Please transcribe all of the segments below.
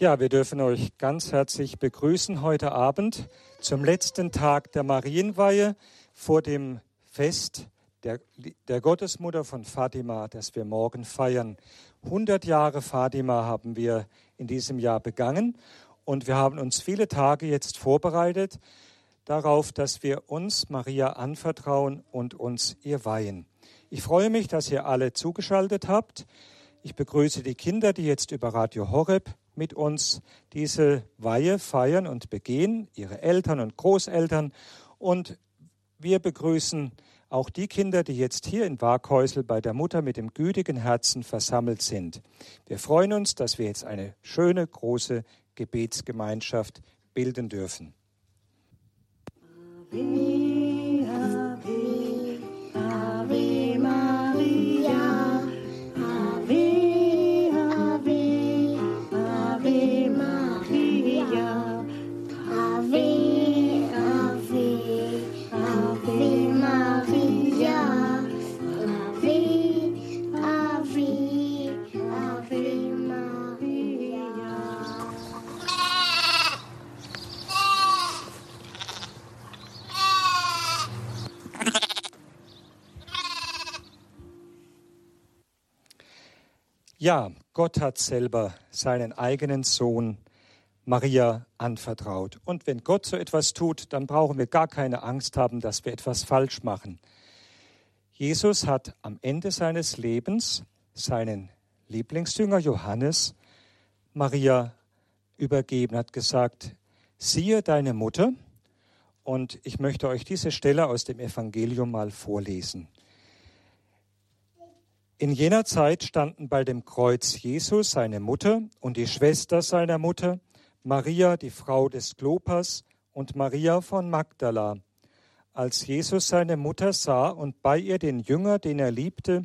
Ja, wir dürfen euch ganz herzlich begrüßen heute Abend zum letzten Tag der Marienweihe vor dem Fest der, der Gottesmutter von Fatima, das wir morgen feiern. 100 Jahre Fatima haben wir in diesem Jahr begangen und wir haben uns viele Tage jetzt vorbereitet darauf, dass wir uns Maria anvertrauen und uns ihr weihen. Ich freue mich, dass ihr alle zugeschaltet habt. Ich begrüße die Kinder, die jetzt über Radio Horeb mit uns diese Weihe feiern und begehen, ihre Eltern und Großeltern. Und wir begrüßen auch die Kinder, die jetzt hier in Waghäusel bei der Mutter mit dem gütigen Herzen versammelt sind. Wir freuen uns, dass wir jetzt eine schöne, große Gebetsgemeinschaft bilden dürfen. Ave, Ja, Gott hat selber seinen eigenen Sohn Maria anvertraut. Und wenn Gott so etwas tut, dann brauchen wir gar keine Angst haben, dass wir etwas falsch machen. Jesus hat am Ende seines Lebens seinen Lieblingsjünger Johannes Maria übergeben, hat gesagt, siehe deine Mutter. Und ich möchte euch diese Stelle aus dem Evangelium mal vorlesen. In jener Zeit standen bei dem Kreuz Jesus, seine Mutter und die Schwester seiner Mutter, Maria, die Frau des Klopas, und Maria von Magdala. Als Jesus seine Mutter sah und bei ihr den Jünger, den er liebte,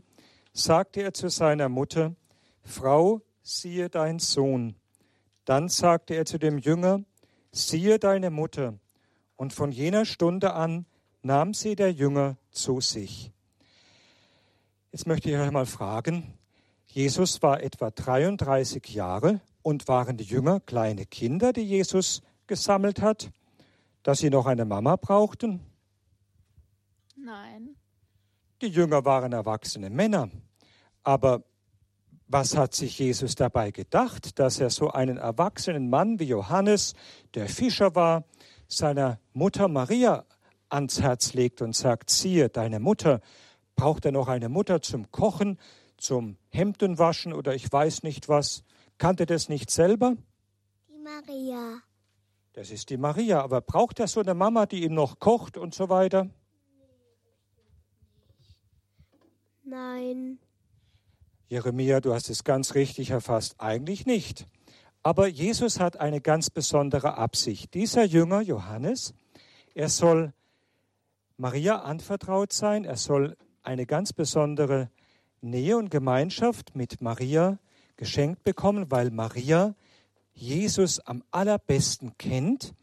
sagte er zu seiner Mutter, Frau, siehe dein Sohn. Dann sagte er zu dem Jünger, siehe deine Mutter. Und von jener Stunde an nahm sie der Jünger zu sich. Jetzt möchte ich euch mal fragen, Jesus war etwa 33 Jahre und waren die Jünger kleine Kinder, die Jesus gesammelt hat, dass sie noch eine Mama brauchten? Nein. Die Jünger waren erwachsene Männer. Aber was hat sich Jesus dabei gedacht, dass er so einen erwachsenen Mann wie Johannes, der Fischer war, seiner Mutter Maria ans Herz legt und sagt, siehe, deine Mutter, braucht er noch eine Mutter zum Kochen, zum Hemdenwaschen oder ich weiß nicht was. Kannte das nicht selber? Die Maria. Das ist die Maria, aber braucht er so eine Mama, die ihm noch kocht und so weiter? Nein. Jeremia, du hast es ganz richtig erfasst. Eigentlich nicht. Aber Jesus hat eine ganz besondere Absicht. Dieser Jünger Johannes, er soll Maria anvertraut sein, er soll eine ganz besondere Nähe und Gemeinschaft mit Maria geschenkt bekommen, weil Maria Jesus am allerbesten kennt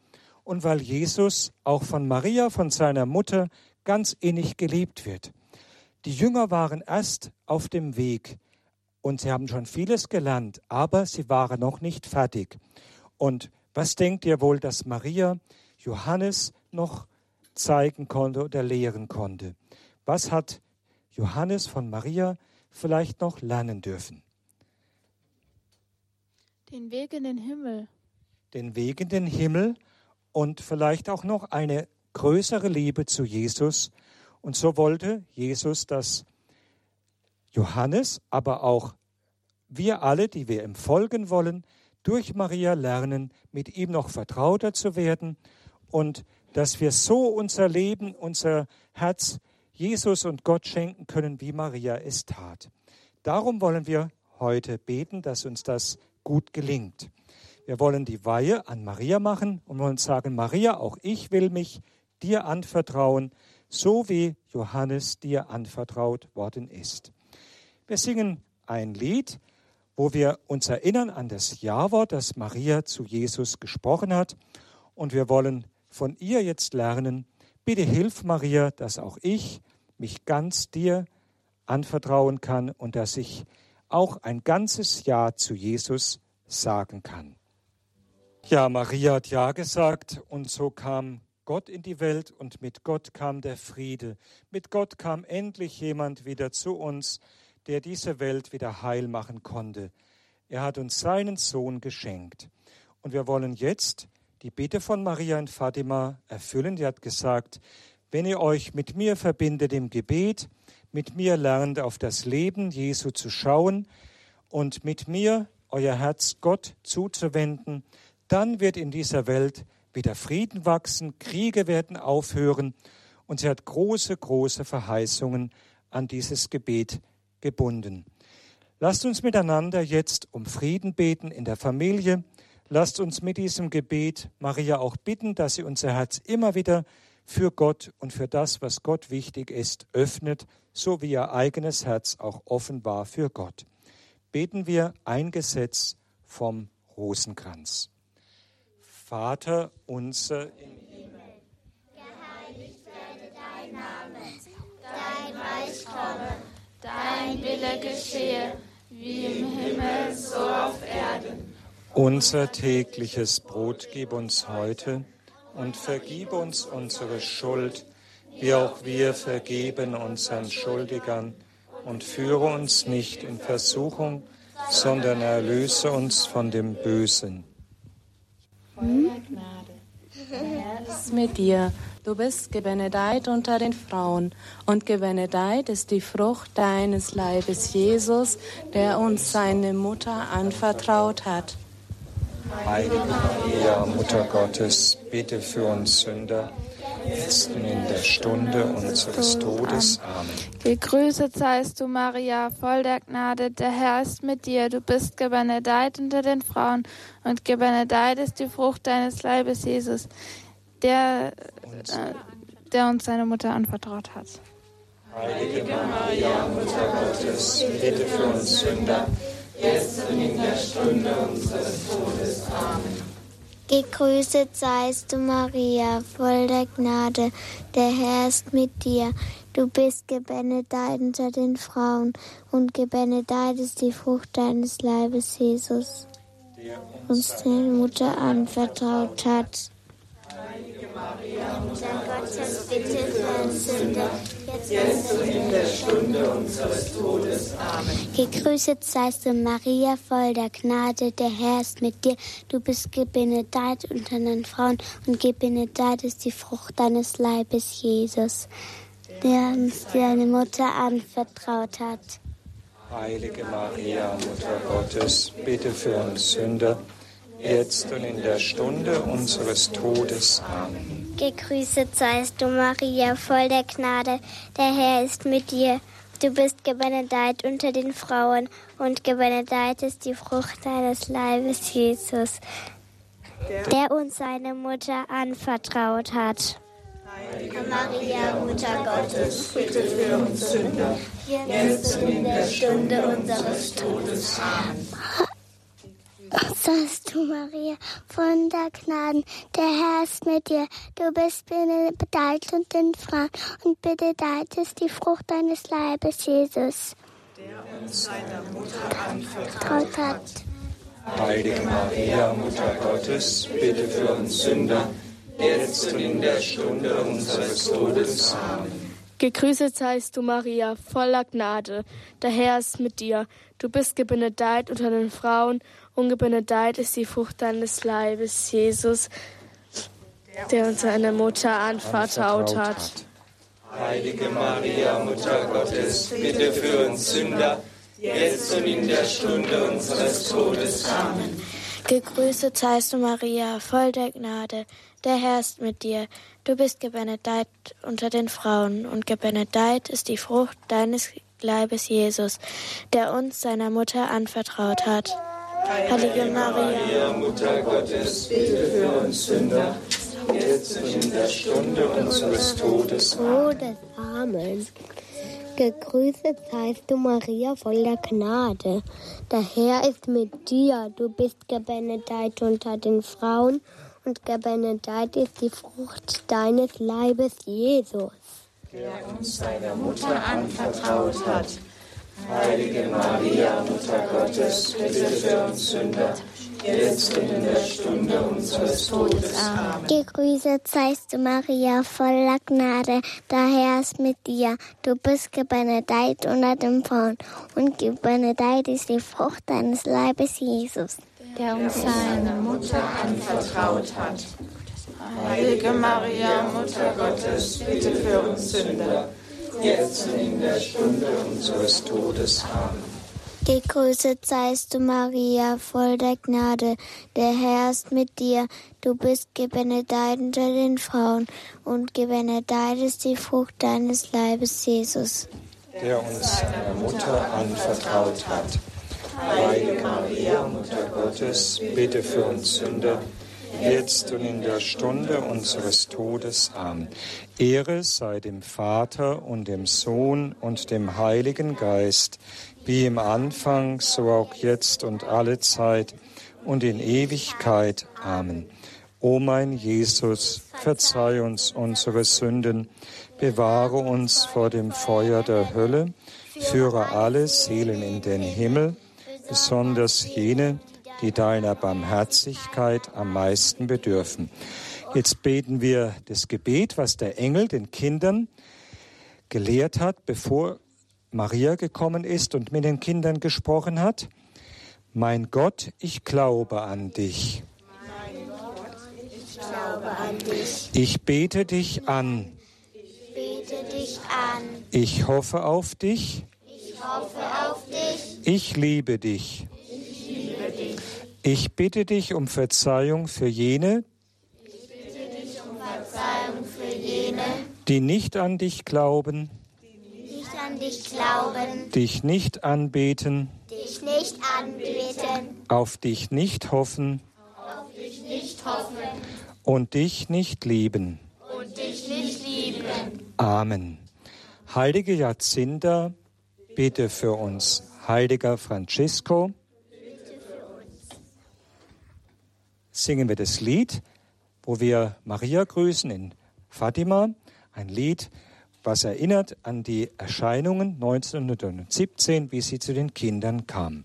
und weil Jesus auch von Maria, von seiner Mutter, ganz innig geliebt wird. Die Jünger waren erst auf dem Weg und sie haben schon vieles gelernt, aber sie waren noch nicht fertig. Und was denkt ihr wohl, dass Maria Johannes noch zeigen konnte oder lehren konnte? Was hat Johannes von Maria vielleicht noch lernen dürfen? Den Weg in den Himmel. Den Weg in den Himmel und vielleicht auch noch eine größere Liebe zu Jesus. Und so wollte Jesus, dass Johannes, aber auch wir alle, die wir ihm folgen wollen, durch Maria lernen, mit ihm noch vertrauter zu werden und dass wir so unser Leben, unser Herz Jesus und Gott schenken können, wie Maria es tat. Darum wollen wir heute beten, dass uns das gut gelingt. Wir wollen die Weihe an Maria machen und wollen sagen, Maria, auch ich will mich dir anvertrauen, so wie Johannes dir anvertraut worden ist. Wir singen ein Lied, wo wir uns erinnern an das Ja-Wort, das Maria zu Jesus gesprochen hat. Und wir wollen von ihr jetzt lernen, bitte hilf Maria, dass auch ich mich ganz dir anvertrauen kann und dass ich auch ein ganzes Ja zu Jesus sagen kann. Ja, Maria hat Ja gesagt und so kam Gott in die Welt und mit Gott kam der Friede. Mit Gott kam endlich jemand wieder zu uns, der diese Welt wieder heil machen konnte. Er hat uns seinen Sohn geschenkt. Und wir wollen jetzt die Bitte von Maria in Fatima erfüllen. Die hat gesagt, wenn ihr euch mit mir verbindet im Gebet, mit mir lernt auf das Leben Jesu zu schauen und mit mir euer Herz Gott zuzuwenden, dann wird in dieser Welt wieder Frieden wachsen, Kriege werden aufhören und sie hat große, große Verheißungen an dieses Gebet gebunden. Lasst uns miteinander jetzt um Frieden beten in der Familie. Lasst uns mit diesem Gebet Maria auch bitten, dass sie unser Herz immer wieder für Gott und für das, was Gott wichtig ist, öffnet, so wie ihr eigenes Herz auch offen war für Gott. Beten wir ein Gesetz vom Rosenkranz. Vater unser im Himmel, geheiligt werde dein Name, dein Reich komme, dein Wille geschehe, wie im Himmel, so. Unser tägliches Brot gib uns heute und vergib uns unsere Schuld, wie auch wir vergeben unseren Schuldigern. Und führe uns nicht in Versuchung, sondern erlöse uns von dem Bösen. Hm? Herr ist mit dir. Du bist gebenedeit unter den Frauen, und gebenedeit ist die Frucht deines Leibes, Jesus, der uns seine Mutter anvertraut hat. Heilige Maria, Mutter Gottes, bitte für uns Sünder, jetzt und in der Stunde unseres Todes. Amen. Gegrüßet seist du, Maria, voll der Gnade, der Herr ist mit dir. Du bist gebenedeit unter den Frauen, und gebenedeit ist die Frucht deines Leibes, Jesus, der, äh, der uns seine Mutter anvertraut hat. Heilige Maria, Mutter Gottes, bitte für uns Sünder, jetzt und in der Stunde unseres Todes. Amen. Gegrüßet seist du, Maria, voll der Gnade, der Herr ist mit dir. Du bist gebenedeit unter den Frauen, und gebenedeit ist die Frucht deines Leibes, Jesus, der uns deine Mutter anvertraut hat. Heilige Maria, Mutter Gottes, bitte für uns Sünder, jetzt und in der Stunde unseres Todes. Amen. Gegrüßet seist du, Maria, voll der Gnade, der Herr ist mit dir. Du bist gebenedeit unter den Frauen, und gebenedeit ist die Frucht deines Leibes, Jesus, der uns deine Mutter anvertraut hat. Heilige Maria, Mutter Gottes, bitte für uns Sünder, jetzt und in der Stunde unseres Todes. Amen. Gegrüßet seist du, Maria, voll der Gnade, der Herr ist mit dir. Du bist gebenedeit unter den Frauen, und gebenedeit ist die Frucht deines Leibes, Jesus, der uns seine Mutter anvertraut hat. Heilige Maria, Mutter Gottes, bitte für uns Sünder, jetzt und in der Stunde unseres Todes. Amen. Sagst du, Maria, von der Gnaden, der Herr ist mit dir. Du bist benedeit unter den Frauen und benedeit ist die Frucht deines Leibes, Jesus, der uns seiner Mutter anvertraut hat. Heilige Maria, Mutter Gottes, bitte für uns Sünder, jetzt und in der Stunde unseres Todes. Amen. Gegrüßet seist du, Maria, voller Gnade. Der Herr ist mit dir. Du bist gebenedeit unter den Frauen und gebenedeit ist die Frucht deines Leibes, Jesus, der uns seine Mutter anvertraut hat. Heilige Maria, Mutter Gottes, bitte für uns Sünder, jetzt und in der Stunde unseres Todes. Amen. Gegrüßet seist du, Maria, voll der Gnade. Der Herr ist mit dir. Du bist gebenedeit unter den Frauen, und gebenedeit ist die Frucht deines Leibes, Jesus, der uns seiner Mutter anvertraut hat. Heilige Maria, Mutter Gottes, bitte für uns Sünder, jetzt und in der Stunde unseres Todes. Todes. Amen. Gegrüßet seist du, Maria, voller Gnade. Der Herr ist mit dir. Du bist gebenedeit unter den Frauen und gebenedeit ist die Frucht deines Leibes, Jesus. Der uns seiner Mutter anvertraut hat. Heilige Maria, Mutter Gottes, bitte für uns Sünder, jetzt und in der Stunde unseres Todes. Amen. Gegrüßet seist du, Maria, voller Gnade. Der Herr ist mit dir. Du bist gebenedeit unter den Frauen. Und gebenedeit ist die Frucht deines Leibes, Jesus. Der uns seine Mutter anvertraut hat. Heilige Maria, Mutter Gottes, bitte für uns Sünder, jetzt und in der Stunde unseres Todes. Amen. Gegrüßet seist du, Maria, voll der Gnade. Der Herr ist mit dir. Du bist gebenedeit unter den Frauen und gebenedeit ist die Frucht deines Leibes, Jesus. Der uns seiner Mutter anvertraut hat. Heilige Maria, Mutter Gottes, bitte für uns Sünder, jetzt und in der Stunde unseres Todes. Amen. Ehre sei dem Vater und dem Sohn und dem Heiligen Geist wie im Anfang, so auch jetzt und alle Zeit und in Ewigkeit. Amen. O mein Jesus, verzeih uns unsere Sünden, bewahre uns vor dem Feuer der Hölle, führe alle Seelen in den Himmel, besonders jene, die deiner Barmherzigkeit am meisten bedürfen. Jetzt beten wir das Gebet, was der Engel den Kindern gelehrt hat, bevor Maria gekommen ist und mit den Kindern gesprochen hat. Mein Gott, ich glaube an dich. ich glaube an dich. Ich bete dich an. Ich bete dich an. Ich hoffe auf dich. Ich hoffe auf dich. Ich liebe dich. Ich bitte dich um Verzeihung für jene, die nicht an dich glauben dich nicht anbeten, dich nicht anbeten, auf dich nicht hoffen, auf dich nicht hoffen und dich nicht lieben. Und dich nicht lieben. Amen. Heilige Jacinta, bitte für uns. Heiliger Francisco, singen wir das Lied, wo wir Maria grüßen in Fatima. Ein Lied, was erinnert an die Erscheinungen 1917, wie sie zu den Kindern kam.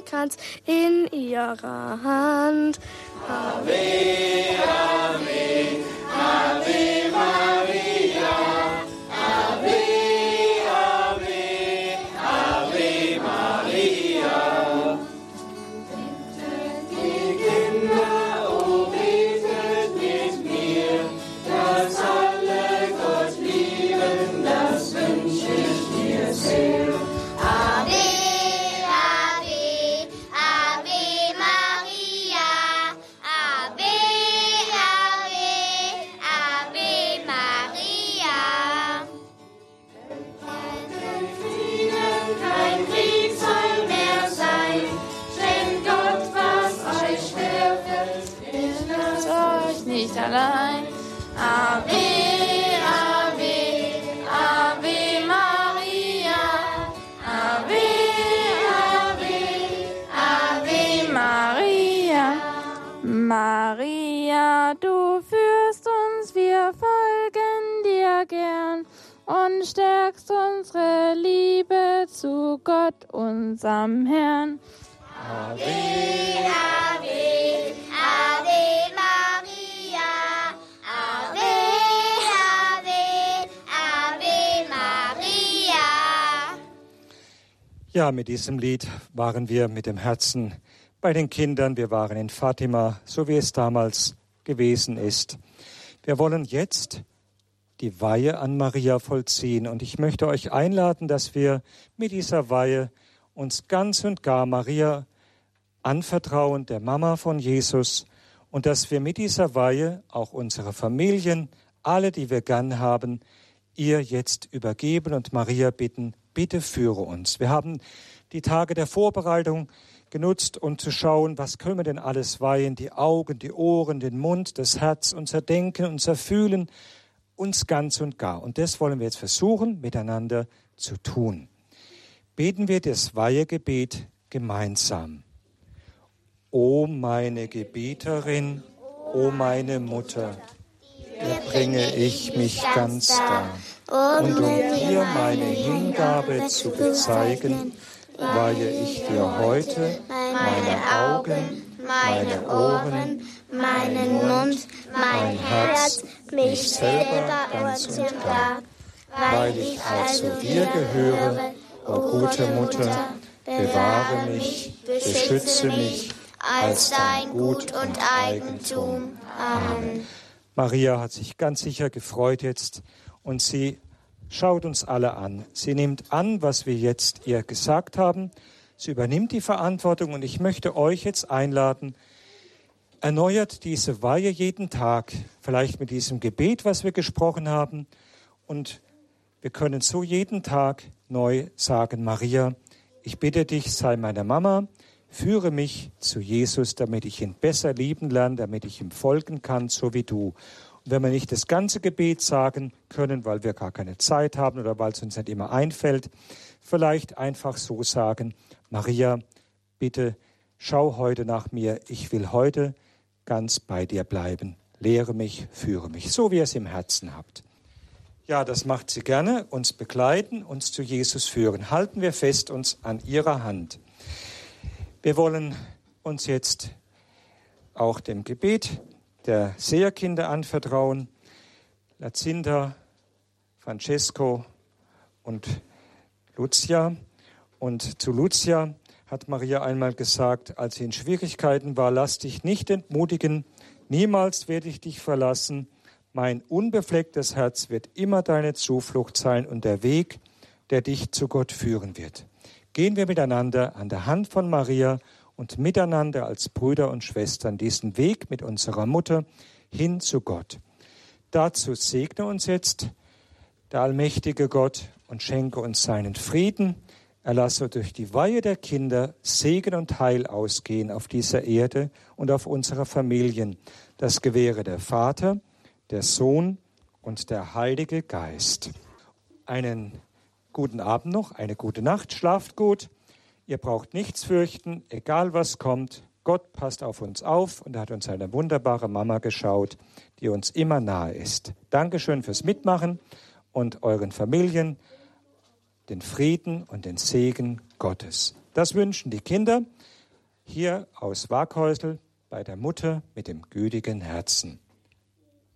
Rosenkranz in ihrer Hand. Ave, allein. Ave, Ave, Ave Maria. Ave, Ave, Ave Maria, Maria, du führst uns, wir folgen dir gern und stärkst unsere Liebe zu Gott, unserem Herrn. Ave, Ave, Ave Ja, mit diesem Lied waren wir mit dem Herzen bei den Kindern. Wir waren in Fatima, so wie es damals gewesen ist. Wir wollen jetzt die Weihe an Maria vollziehen. Und ich möchte euch einladen, dass wir mit dieser Weihe uns ganz und gar Maria anvertrauen, der Mama von Jesus, und dass wir mit dieser Weihe auch unsere Familien, alle, die wir gern haben, ihr jetzt übergeben und Maria bitten, bitte führe uns. Wir haben die Tage der Vorbereitung genutzt, um zu schauen, was können wir denn alles weihen, die Augen, die Ohren, den Mund, das Herz, unser Denken, unser Fühlen, uns ganz und gar. Und das wollen wir jetzt versuchen, miteinander zu tun. Beten wir das Weihegebet gemeinsam. O meine Gebieterin, o meine Mutter, dir bringe ich mich ganz dar. Und um dir meine Hingabe zu bezeigen, weihe ich dir heute meine Augen, meine Ohren, meinen Mund, mein Herz, mich selber ganz und gar, weil ich also dir gehöre, o gute Mutter, bewahre mich, beschütze mich als dein Gut und Eigentum. Amen. Maria hat sich ganz sicher gefreut jetzt und sie schaut uns alle an. Sie nimmt an, was wir jetzt ihr gesagt haben. Sie übernimmt die Verantwortung und ich möchte euch jetzt einladen, erneuert diese Weihe jeden Tag, vielleicht mit diesem Gebet, was wir gesprochen haben. Und wir können so jeden Tag neu sagen, Maria, ich bitte dich, sei meine Mama, führe mich zu Jesus, damit ich ihn besser lieben lerne, damit ich ihm folgen kann, so wie du. Und wenn wir nicht das ganze Gebet sagen können, weil wir gar keine Zeit haben oder weil es uns nicht immer einfällt, vielleicht einfach so sagen, Maria, bitte schau heute nach mir, ich will heute ganz bei dir bleiben. Lehre mich, führe mich, so wie ihr es im Herzen habt. Ja, das macht sie gerne, uns begleiten, uns zu Jesus führen. Halten wir fest uns an ihrer Hand. Wir wollen uns jetzt auch dem Gebet der Seherkinder anvertrauen. Lazinda, Francesco und Lucia. Und zu Lucia hat Maria einmal gesagt, als sie in Schwierigkeiten war, lass dich nicht entmutigen, niemals werde ich dich verlassen. Mein unbeflecktes Herz wird immer deine Zuflucht sein und der Weg, der dich zu Gott führen wird gehen wir miteinander an der Hand von Maria und miteinander als Brüder und Schwestern diesen Weg mit unserer Mutter hin zu Gott. Dazu segne uns jetzt der allmächtige Gott und schenke uns seinen Frieden. Er lasse durch die Weihe der Kinder Segen und Heil ausgehen auf dieser Erde und auf unsere Familien. Das gewähre der Vater, der Sohn und der Heilige Geist. Einen Guten Abend noch, eine gute Nacht, schlaft gut. Ihr braucht nichts fürchten, egal was kommt. Gott passt auf uns auf und hat uns eine wunderbare Mama geschaut, die uns immer nahe ist. Dankeschön fürs Mitmachen und euren Familien den Frieden und den Segen Gottes. Das wünschen die Kinder hier aus Waghäusel bei der Mutter mit dem gütigen Herzen.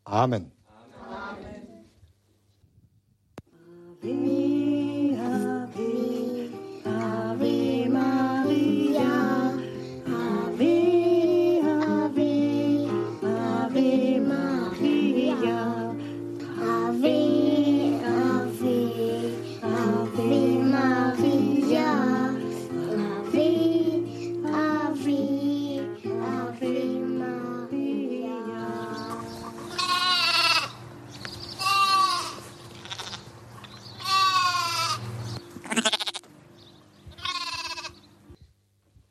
Amen. Amen.